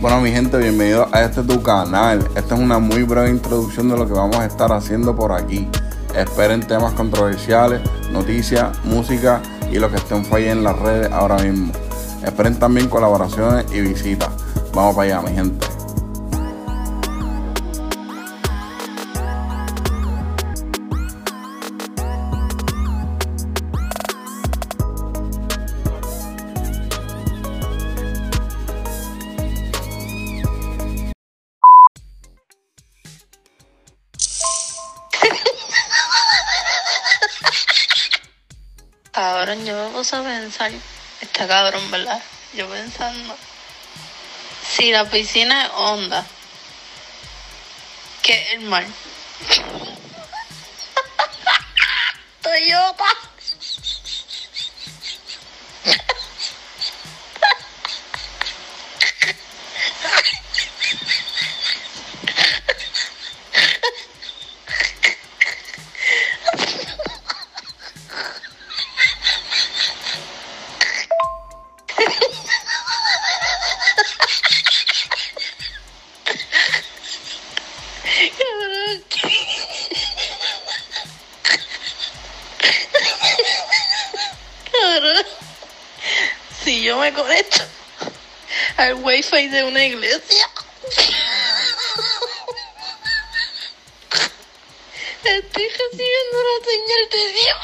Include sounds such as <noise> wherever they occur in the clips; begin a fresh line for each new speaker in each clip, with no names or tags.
Bueno mi gente, bienvenidos a este tu canal. Esta es una muy breve introducción de lo que vamos a estar haciendo por aquí. Esperen temas controversiales, noticias, música y lo que estén fallando en las redes ahora mismo. Esperen también colaboraciones y visitas. Vamos para allá mi gente.
Cabrón, yo me puse a pensar, está cabrón, ¿verdad? Yo pensando, si la piscina es honda, ¿qué es el mar? <laughs> Toyota. Si yo me conecto al wifi de una iglesia. Estoy recibiendo la señal de Dios.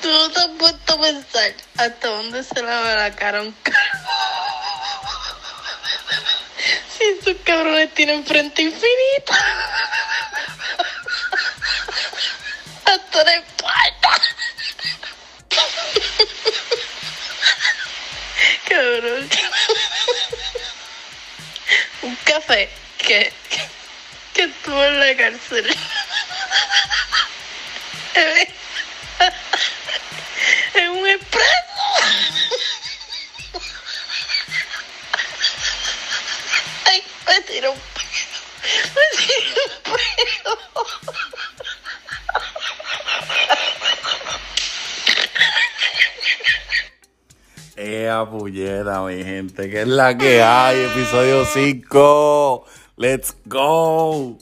Tú no te has puesto a hasta dónde se lava la cara un cabrón. Si esos cabrones tienen frente infinita. Hasta la espalda. Cabrón. Un café que, que estuvo en la cárcel.
Ea puñeta, mi gente, que es la que hay, episodio 5. Let's go.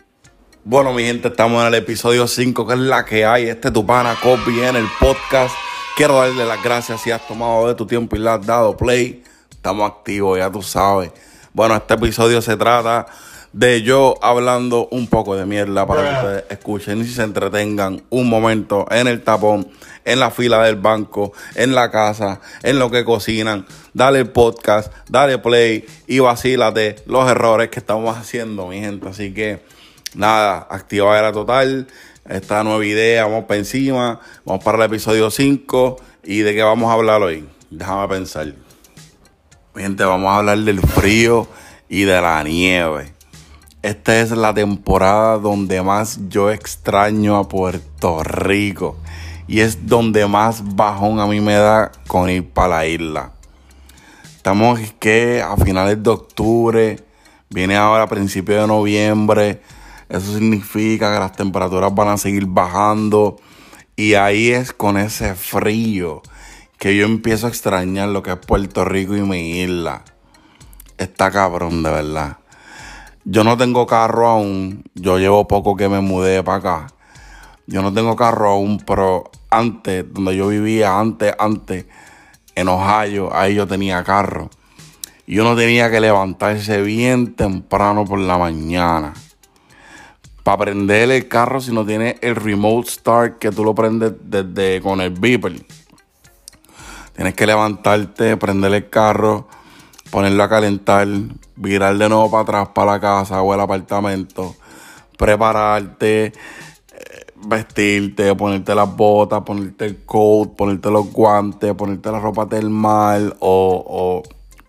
Bueno, mi gente, estamos en el episodio 5, que es la que hay. Este es tu pana Copy en el podcast. Quiero darle las gracias si has tomado de tu tiempo y le has dado play. Estamos activos, ya tú sabes. Bueno, este episodio se trata de yo hablando un poco de mierda para que ustedes escuchen y se entretengan un momento en el tapón, en la fila del banco, en la casa, en lo que cocinan. Dale podcast, dale play y vacílate los errores que estamos haciendo, mi gente. Así que nada, activa total. Esta nueva idea, vamos para encima. Vamos para el episodio 5. ¿Y de qué vamos a hablar hoy? Déjame pensar. Mi gente, vamos a hablar del frío y de la nieve. Esta es la temporada donde más yo extraño a Puerto Rico. Y es donde más bajón a mí me da con ir para la isla. Estamos que a finales de octubre, viene ahora a principios de noviembre. Eso significa que las temperaturas van a seguir bajando. Y ahí es con ese frío que yo empiezo a extrañar lo que es Puerto Rico y mi isla. Está cabrón, de verdad. Yo no tengo carro aún. Yo llevo poco que me mudé para acá. Yo no tengo carro aún, pero antes, donde yo vivía, antes, antes, en Ohio, ahí yo tenía carro. Y uno tenía que levantarse bien temprano por la mañana. Para prender el carro si no tiene el remote start que tú lo prendes desde con el beeper. Tienes que levantarte, prender el carro, ponerlo a calentar, virar de nuevo para atrás para la casa o el apartamento, prepararte, eh, vestirte, ponerte las botas, ponerte el coat, ponerte los guantes, ponerte la ropa termal o, o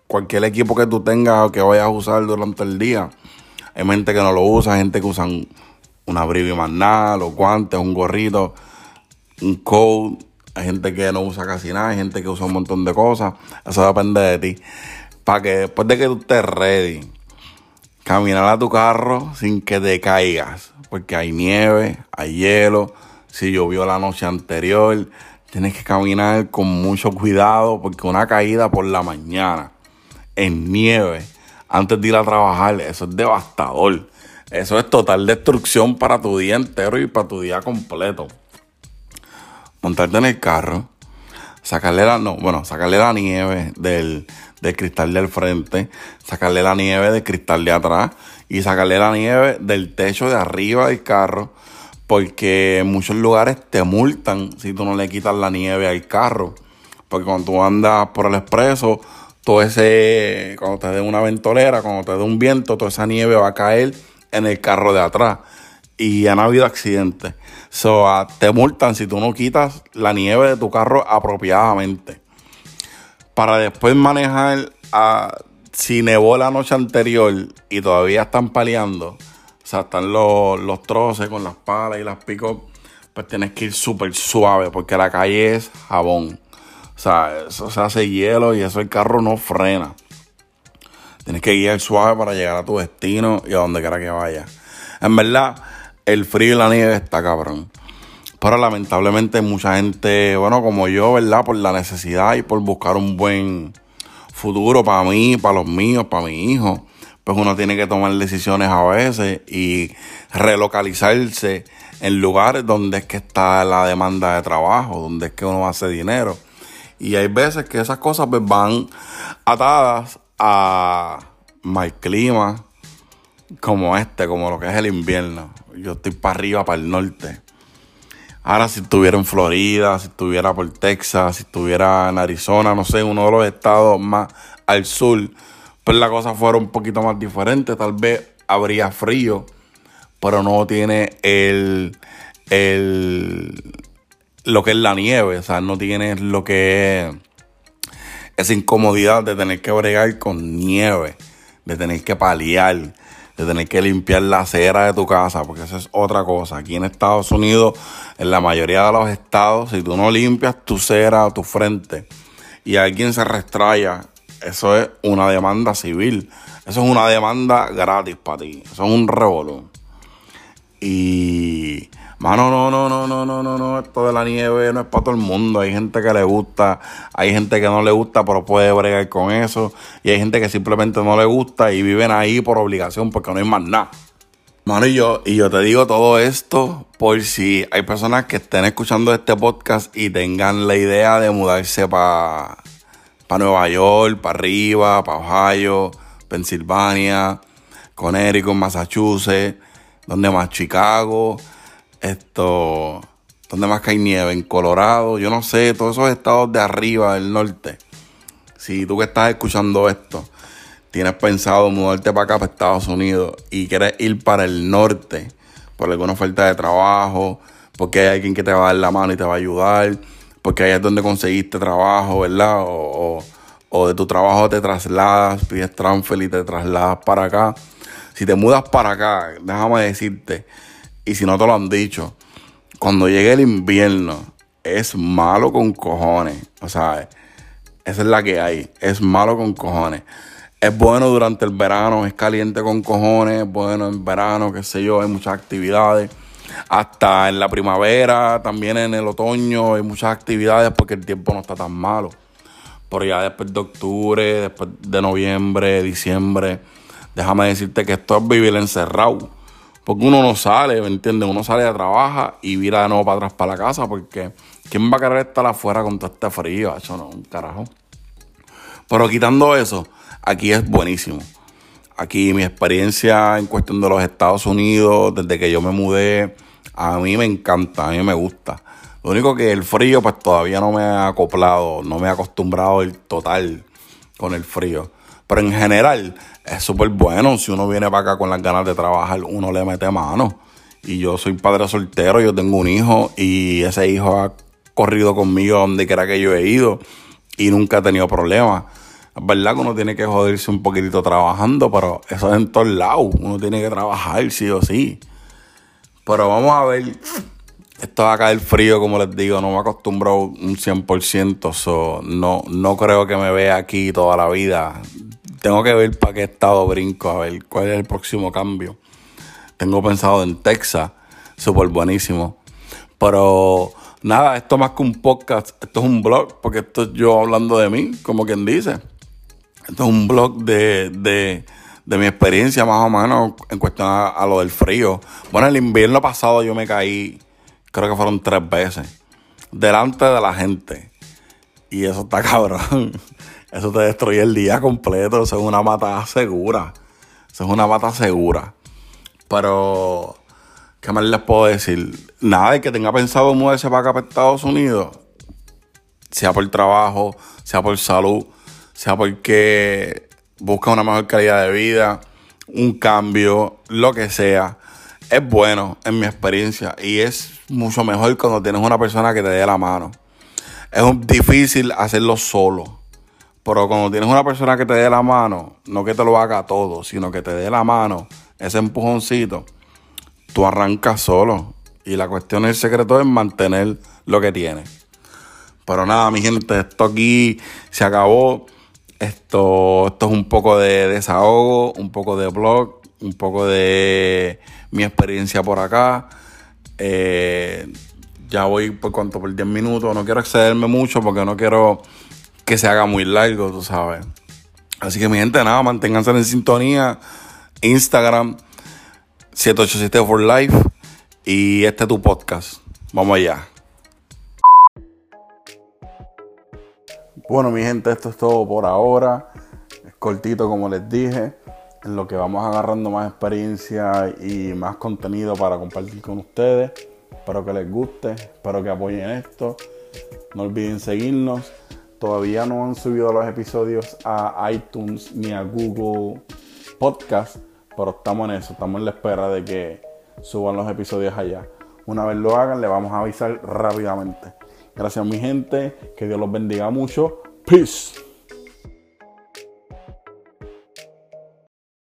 cualquier equipo que tú tengas o que vayas a usar durante el día. Hay gente que no lo usa, gente que usan un abrigo y más nada, los guantes, un gorrito, un coat. Hay gente que no usa casi nada, hay gente que usa un montón de cosas. Eso depende de ti. Para que después de que tú estés ready, caminar a tu carro sin que te caigas. Porque hay nieve, hay hielo, si llovió la noche anterior. Tienes que caminar con mucho cuidado porque una caída por la mañana en nieve antes de ir a trabajar, eso es devastador. Eso es total destrucción para tu día entero y para tu día completo. Montarte en el carro, sacarle la, no, bueno, sacarle la nieve del, del cristal del frente, sacarle la nieve del cristal de atrás y sacarle la nieve del techo de arriba del carro, porque en muchos lugares te multan si tú no le quitas la nieve al carro. Porque cuando tú andas por el expreso, todo ese, cuando te dé una ventolera, cuando te dé un viento, toda esa nieve va a caer en el carro de atrás. Y han habido accidentes. So, ah, te multan si tú no quitas la nieve de tu carro apropiadamente. Para después manejar, ah, si nevó la noche anterior y todavía están paliando, o sea, están los, los troces con las palas y las picos, pues tienes que ir súper suave porque la calle es jabón. O sea, eso se hace hielo y eso el carro no frena. Tienes que guiar suave para llegar a tu destino y a donde quiera que vaya. En verdad, el frío y la nieve está cabrón. Pero lamentablemente mucha gente, bueno, como yo, ¿verdad? Por la necesidad y por buscar un buen futuro para mí, para los míos, para mi hijo, pues uno tiene que tomar decisiones a veces y relocalizarse en lugares donde es que está la demanda de trabajo, donde es que uno hace dinero. Y hay veces que esas cosas pues, van atadas a mal clima, como este, como lo que es el invierno. Yo estoy para arriba, para el norte. Ahora si estuviera en Florida, si estuviera por Texas, si estuviera en Arizona, no sé, uno de los estados más al sur, pues la cosa fuera un poquito más diferente. Tal vez habría frío, pero no tiene el, el lo que es la nieve, o sea, no tiene lo que es esa incomodidad de tener que bregar con nieve, de tener que paliar, de tener que limpiar la acera de tu casa, porque eso es otra cosa. Aquí en Estados Unidos, en la mayoría de los estados, si tú no limpias tu cera tu frente y alguien se restraya, eso es una demanda civil. Eso es una demanda gratis para ti. Eso es un revolú. Y Mano, no, no, no, no, no, no, no. Esto de la nieve no es para todo el mundo. Hay gente que le gusta, hay gente que no le gusta, pero puede bregar con eso. Y hay gente que simplemente no le gusta y viven ahí por obligación porque no hay más nada. Mano, y yo, y yo te digo todo esto por si hay personas que estén escuchando este podcast y tengan la idea de mudarse para pa Nueva York, para arriba, para Ohio, Pensilvania, Connecticut, Massachusetts, donde más Chicago esto, ¿dónde más que hay nieve? En Colorado, yo no sé, todos esos estados de arriba del norte. Si tú que estás escuchando esto, tienes pensado mudarte para acá, para Estados Unidos, y quieres ir para el norte por alguna oferta de trabajo, porque hay alguien que te va a dar la mano y te va a ayudar, porque ahí es donde conseguiste trabajo, ¿verdad? O, o de tu trabajo te trasladas, pides transfer y te trasladas para acá. Si te mudas para acá, déjame decirte y si no te lo han dicho, cuando llegue el invierno, es malo con cojones. O sea, esa es la que hay. Es malo con cojones. Es bueno durante el verano, es caliente con cojones, es bueno en verano, qué sé yo, hay muchas actividades. Hasta en la primavera, también en el otoño, hay muchas actividades porque el tiempo no está tan malo. Pero ya después de octubre, después de noviembre, diciembre, déjame decirte que esto es vivir encerrado porque uno no sale, ¿me entiendes? Uno sale a trabajar y vira de nuevo para atrás para la casa porque ¿quién va a querer estar afuera con todo este frío? Eso no, un carajo. Pero quitando eso, aquí es buenísimo. Aquí mi experiencia en cuestión de los Estados Unidos, desde que yo me mudé, a mí me encanta, a mí me gusta. Lo único que el frío, pues todavía no me ha acoplado, no me ha acostumbrado el total con el frío. Pero en general, es súper bueno. Si uno viene para acá con las ganas de trabajar, uno le mete mano. Y yo soy padre soltero, yo tengo un hijo y ese hijo ha corrido conmigo donde quiera que yo he ido y nunca ha tenido problemas. Es verdad que uno tiene que joderse un poquitito trabajando, pero eso es en todos lados. Uno tiene que trabajar sí o sí. Pero vamos a ver. Esto va a caer frío, como les digo, no me acostumbro un 100%, so no, no creo que me vea aquí toda la vida tengo que ver para qué estado brinco, a ver cuál es el próximo cambio. Tengo pensado en Texas, súper buenísimo. Pero nada, esto más que un podcast, esto es un blog, porque esto es yo hablando de mí, como quien dice. Esto es un blog de, de, de mi experiencia más o menos en cuestión a, lo del frío. Bueno, el invierno pasado yo me caí, creo que fueron tres veces, delante de la gente. Y eso está <laughs> cabrón. Eso te destruye el día completo. Eso es una mata segura. Eso es una mata segura. Pero, ¿qué más les puedo decir? Nada, el que tenga pensado mudarse para acá, para Estados Unidos, sea por trabajo, sea por salud, sea porque busca una mejor calidad de vida, un cambio, lo que sea, es bueno en mi experiencia y es mucho mejor cuando tienes una persona que te dé la mano. Es difícil hacerlo solo, pero cuando tienes una persona que te dé la mano, no que te lo haga todo, sino que te dé la mano, ese empujoncito, tú arrancas solo. Y la cuestión, el secreto es mantener lo que tienes. Pero nada, mi gente, esto aquí se acabó. Esto, esto es un poco de desahogo, un poco de blog, un poco de mi experiencia por acá. Eh, ya voy por cuanto por 10 minutos. No quiero excederme mucho porque no quiero que se haga muy largo, tú sabes. Así que mi gente, nada, manténganse en sintonía. Instagram 787 for Life. Y este es tu podcast. Vamos allá. Bueno, mi gente, esto es todo por ahora. Es cortito, como les dije. En lo que vamos agarrando más experiencia y más contenido para compartir con ustedes. Espero que les guste, espero que apoyen esto. No olviden seguirnos. Todavía no han subido los episodios a iTunes ni a Google Podcast, pero estamos en eso, estamos en la espera de que suban los episodios allá. Una vez lo hagan, le vamos a avisar rápidamente. Gracias mi gente, que Dios los bendiga mucho. Peace.